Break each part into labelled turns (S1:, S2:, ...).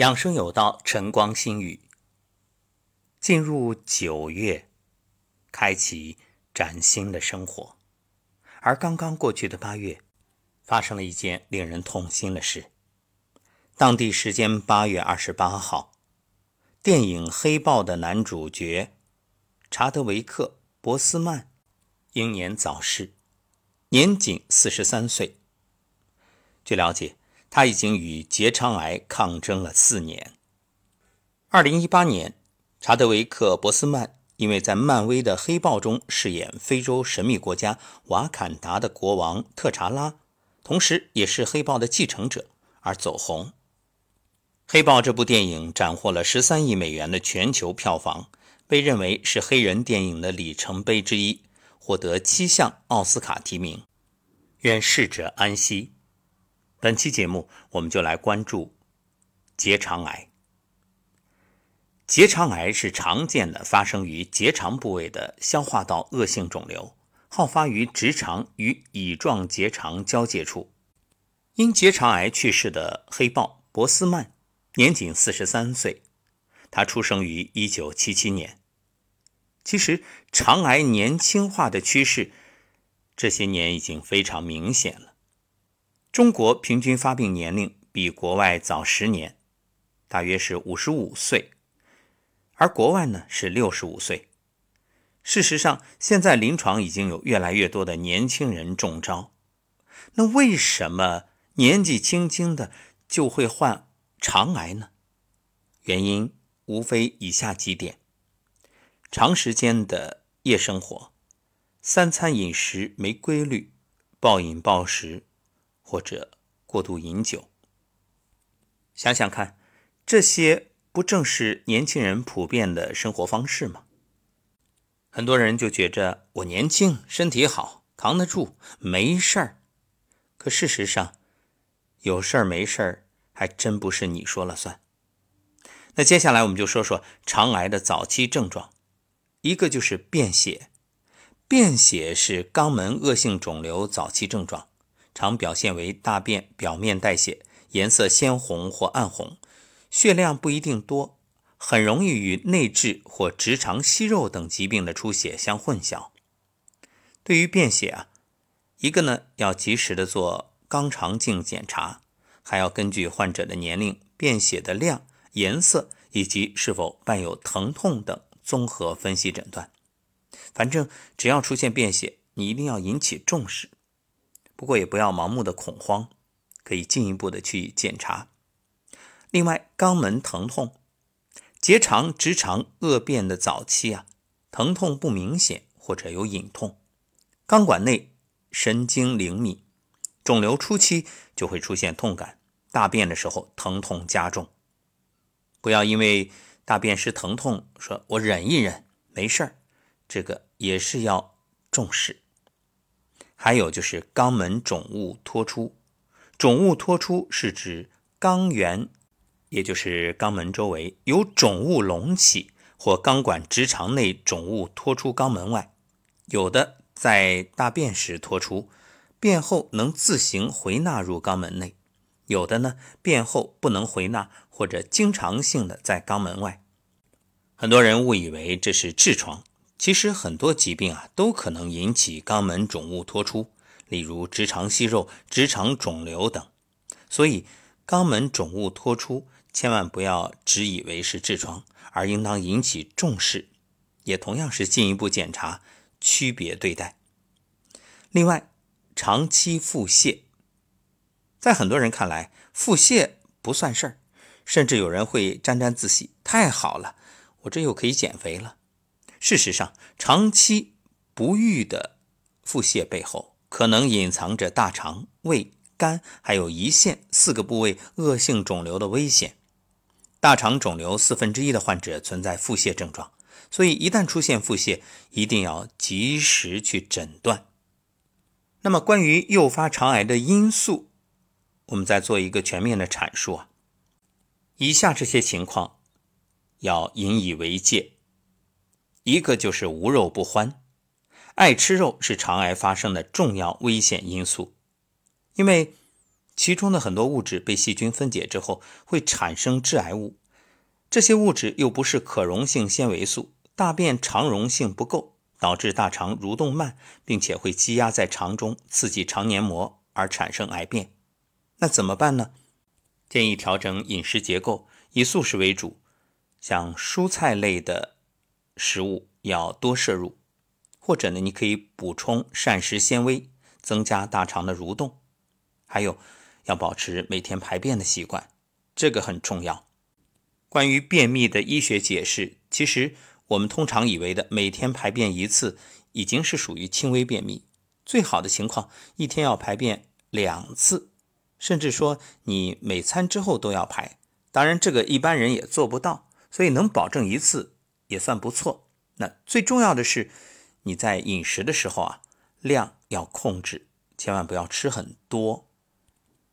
S1: 养生有道，晨光心语。进入九月，开启崭新的生活。而刚刚过去的八月，发生了一件令人痛心的事。当地时间八月二十八号，电影《黑豹》的男主角查德维克·博斯曼英年早逝，年仅四十三岁。据了解。他已经与结肠癌抗争了四年。二零一八年，查德维克·博斯曼因为在漫威的《黑豹》中饰演非洲神秘国家瓦坎达的国王特查拉，同时也是《黑豹》的继承者而走红。《黑豹》这部电影斩获了十三亿美元的全球票房，被认为是黑人电影的里程碑之一，获得七项奥斯卡提名。愿逝者安息。本期节目，我们就来关注结肠癌。结肠癌是常见的发生于结肠部位的消化道恶性肿瘤，好发于直肠与乙状结肠交界处。因结肠癌去世的黑豹博斯曼年仅四十三岁，他出生于一九七七年。其实，肠癌年轻化的趋势这些年已经非常明显了。中国平均发病年龄比国外早十年，大约是五十五岁，而国外呢是六十五岁。事实上，现在临床已经有越来越多的年轻人中招。那为什么年纪轻轻的就会患肠癌呢？原因无非以下几点：长时间的夜生活，三餐饮食没规律，暴饮暴食。或者过度饮酒，想想看，这些不正是年轻人普遍的生活方式吗？很多人就觉着我年轻，身体好，扛得住，没事儿。可事实上，有事儿没事儿，还真不是你说了算。那接下来我们就说说肠癌的早期症状，一个就是便血，便血是肛门恶性肿瘤早期症状。常表现为大便表面带血，颜色鲜红或暗红，血量不一定多，很容易与内痔或直肠息肉等疾病的出血相混淆。对于便血啊，一个呢要及时的做肛肠镜检查，还要根据患者的年龄、便血的量、颜色以及是否伴有疼痛等综合分析诊断。反正只要出现便血，你一定要引起重视。不过也不要盲目的恐慌，可以进一步的去检查。另外，肛门疼痛、结肠、直肠恶变的早期啊，疼痛不明显或者有隐痛；肛管内神经灵敏，肿瘤初期就会出现痛感，大便的时候疼痛加重。不要因为大便时疼痛，说我忍一忍没事儿，这个也是要重视。还有就是肛门肿物脱出，肿物脱出是指肛源，也就是肛门周围有肿物隆起，或肛管直肠内肿物脱出肛门外，有的在大便时脱出，便后能自行回纳入肛门内，有的呢便后不能回纳，或者经常性的在肛门外。很多人误以为这是痔疮。其实很多疾病啊都可能引起肛门肿物脱出，例如直肠息肉、直肠肿瘤等。所以肛门肿物脱出千万不要只以为是痔疮，而应当引起重视，也同样是进一步检查，区别对待。另外，长期腹泻，在很多人看来腹泻不算事儿，甚至有人会沾沾自喜：“太好了，我这又可以减肥了。”事实上，长期不愈的腹泻背后，可能隐藏着大肠、胃、肝还有胰腺四个部位恶性肿瘤的危险。大肠肿瘤四分之一的患者存在腹泻症状，所以一旦出现腹泻，一定要及时去诊断。那么，关于诱发肠癌的因素，我们再做一个全面的阐述啊。以下这些情况要引以为戒。一个就是无肉不欢，爱吃肉是肠癌发生的重要危险因素。因为其中的很多物质被细菌分解之后会产生致癌物，这些物质又不是可溶性纤维素，大便肠溶性不够，导致大肠蠕动慢，并且会积压在肠中，刺激肠黏膜而产生癌变。那怎么办呢？建议调整饮食结构，以素食为主，像蔬菜类的食物要多摄入，或者呢，你可以补充膳食纤维，增加大肠的蠕动。还有，要保持每天排便的习惯，这个很重要。关于便秘的医学解释，其实我们通常以为的每天排便一次已经是属于轻微便秘，最好的情况一天要排便两次。甚至说你每餐之后都要排，当然这个一般人也做不到，所以能保证一次也算不错。那最重要的是你在饮食的时候啊，量要控制，千万不要吃很多。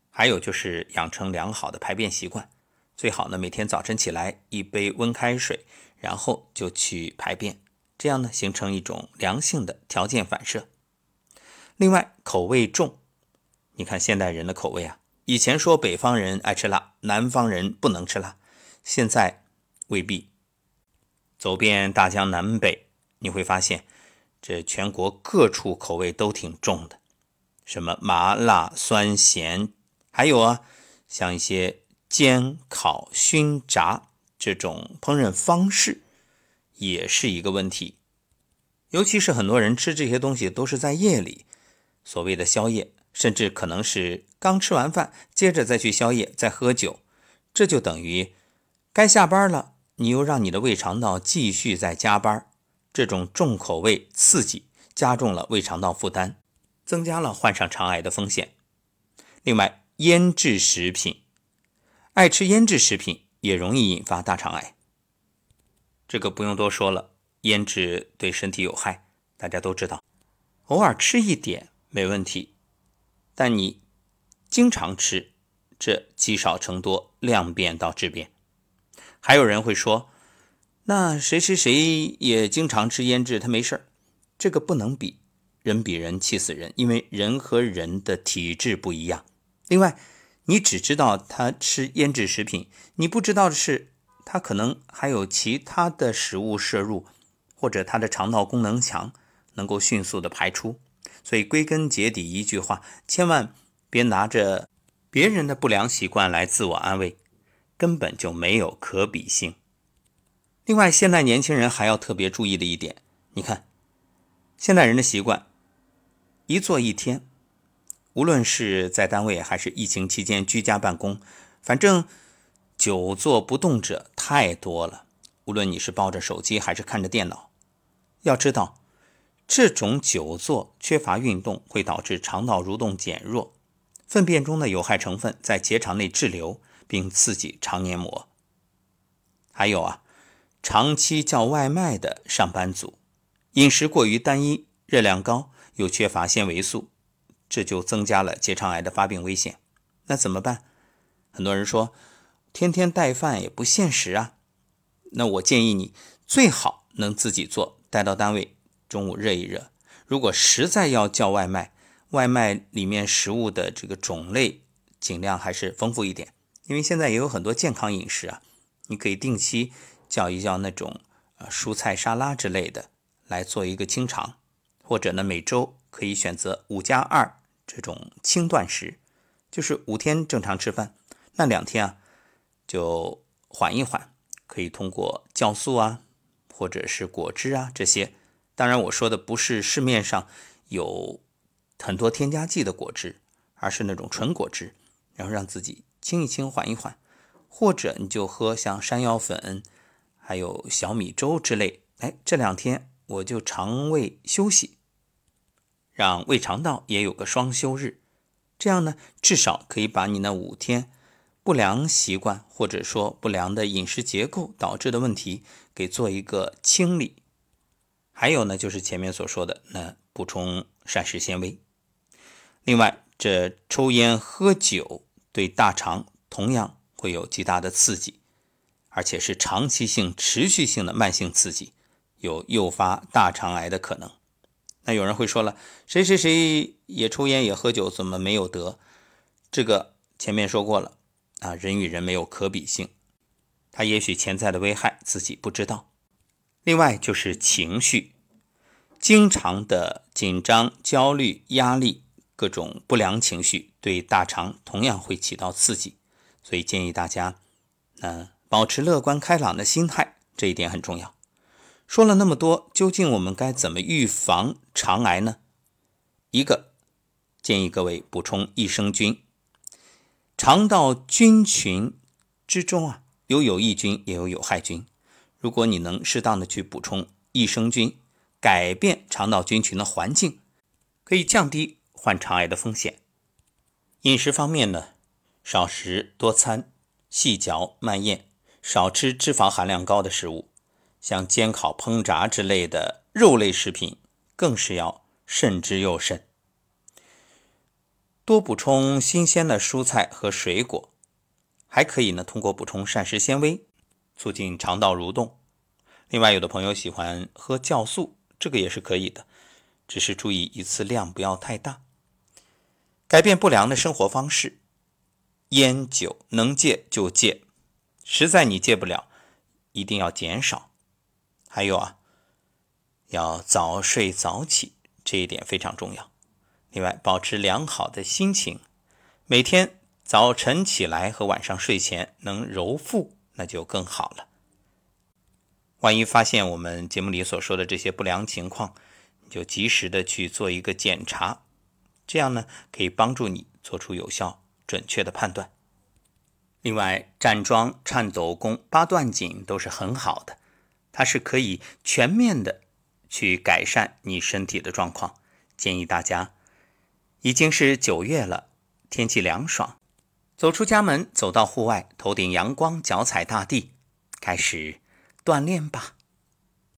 S1: 还有就是养成良好的排便习惯，最好呢每天早晨起来一杯温开水，然后就去排便，这样呢形成一种良性的条件反射。另外口味重。你看现代人的口味啊，以前说北方人爱吃辣，南方人不能吃辣，现在未必。走遍大江南北，你会发现这全国各处口味都挺重的，什么麻辣酸咸，还有啊，像一些煎烤熏炸这种烹饪方式，也是一个问题。尤其是很多人吃这些东西都是在夜里，所谓的宵夜。甚至可能是刚吃完饭，接着再去宵夜，再喝酒，这就等于该下班了，你又让你的胃肠道继续在加班。这种重口味刺激，加重了胃肠道负担，增加了患上肠癌的风险。另外，腌制食品，爱吃腌制食品也容易引发大肠癌。这个不用多说了，腌制对身体有害，大家都知道。偶尔吃一点没问题。但你经常吃，这积少成多，量变到质变。还有人会说，那谁谁谁也经常吃腌制，他没事儿。这个不能比，人比人气死人，因为人和人的体质不一样。另外，你只知道他吃腌制食品，你不知道的是，他可能还有其他的食物摄入，或者他的肠道功能强，能够迅速的排出。所以归根结底一句话，千万别拿着别人的不良习惯来自我安慰，根本就没有可比性。另外，现在年轻人还要特别注意的一点，你看，现代人的习惯，一坐一天，无论是在单位还是疫情期间居家办公，反正久坐不动者太多了。无论你是抱着手机还是看着电脑，要知道。这种久坐缺乏运动会导致肠道蠕动减弱，粪便中的有害成分在结肠内滞留，并刺激肠黏膜。还有啊，长期叫外卖的上班族，饮食过于单一，热量高，又缺乏纤维素，这就增加了结肠癌的发病危险。那怎么办？很多人说，天天带饭也不现实啊。那我建议你最好能自己做，带到单位。中午热一热，如果实在要叫外卖，外卖里面食物的这个种类尽量还是丰富一点，因为现在也有很多健康饮食啊，你可以定期叫一叫那种呃蔬菜沙拉之类的来做一个清肠，或者呢每周可以选择五加二这种轻断食，就是五天正常吃饭，那两天啊就缓一缓，可以通过酵素啊或者是果汁啊这些。当然，我说的不是市面上有很多添加剂的果汁，而是那种纯果汁，然后让自己清一清、缓一缓，或者你就喝像山药粉、还有小米粥之类。哎，这两天我就肠胃休息，让胃肠道也有个双休日，这样呢，至少可以把你那五天不良习惯或者说不良的饮食结构导致的问题给做一个清理。还有呢，就是前面所说的那补充膳食纤维。另外，这抽烟喝酒对大肠同样会有极大的刺激，而且是长期性、持续性的慢性刺激，有诱发大肠癌的可能。那有人会说了，谁谁谁也抽烟也喝酒，怎么没有得？这个前面说过了啊，人与人没有可比性，他也许潜在的危害自己不知道。另外就是情绪，经常的紧张、焦虑、压力，各种不良情绪对大肠同样会起到刺激，所以建议大家，呃，保持乐观开朗的心态，这一点很重要。说了那么多，究竟我们该怎么预防肠癌呢？一个建议各位补充益生菌。肠道菌群之中啊，有有益菌，也有有害菌。如果你能适当的去补充益生菌，改变肠道菌群的环境，可以降低患肠癌的风险。饮食方面呢，少食多餐，细嚼慢咽，少吃脂肪含量高的食物。像煎烤、烹炸之类的肉类食品，更是要慎之又慎。多补充新鲜的蔬菜和水果，还可以呢。通过补充膳食纤维，促进肠道蠕动。另外，有的朋友喜欢喝酵素，这个也是可以的，只是注意一次量不要太大。改变不良的生活方式，烟酒能戒就戒，实在你戒不了，一定要减少。还有啊，要早睡早起，这一点非常重要。另外，保持良好的心情，每天早晨起来和晚上睡前能揉腹，那就更好了。万一发现我们节目里所说的这些不良情况，你就及时的去做一个检查，这样呢可以帮助你做出有效、准确的判断。另外，站桩、颤抖功、八段锦都是很好的。它是可以全面的去改善你身体的状况，建议大家，已经是九月了，天气凉爽，走出家门，走到户外，头顶阳光，脚踩大地，开始锻炼吧。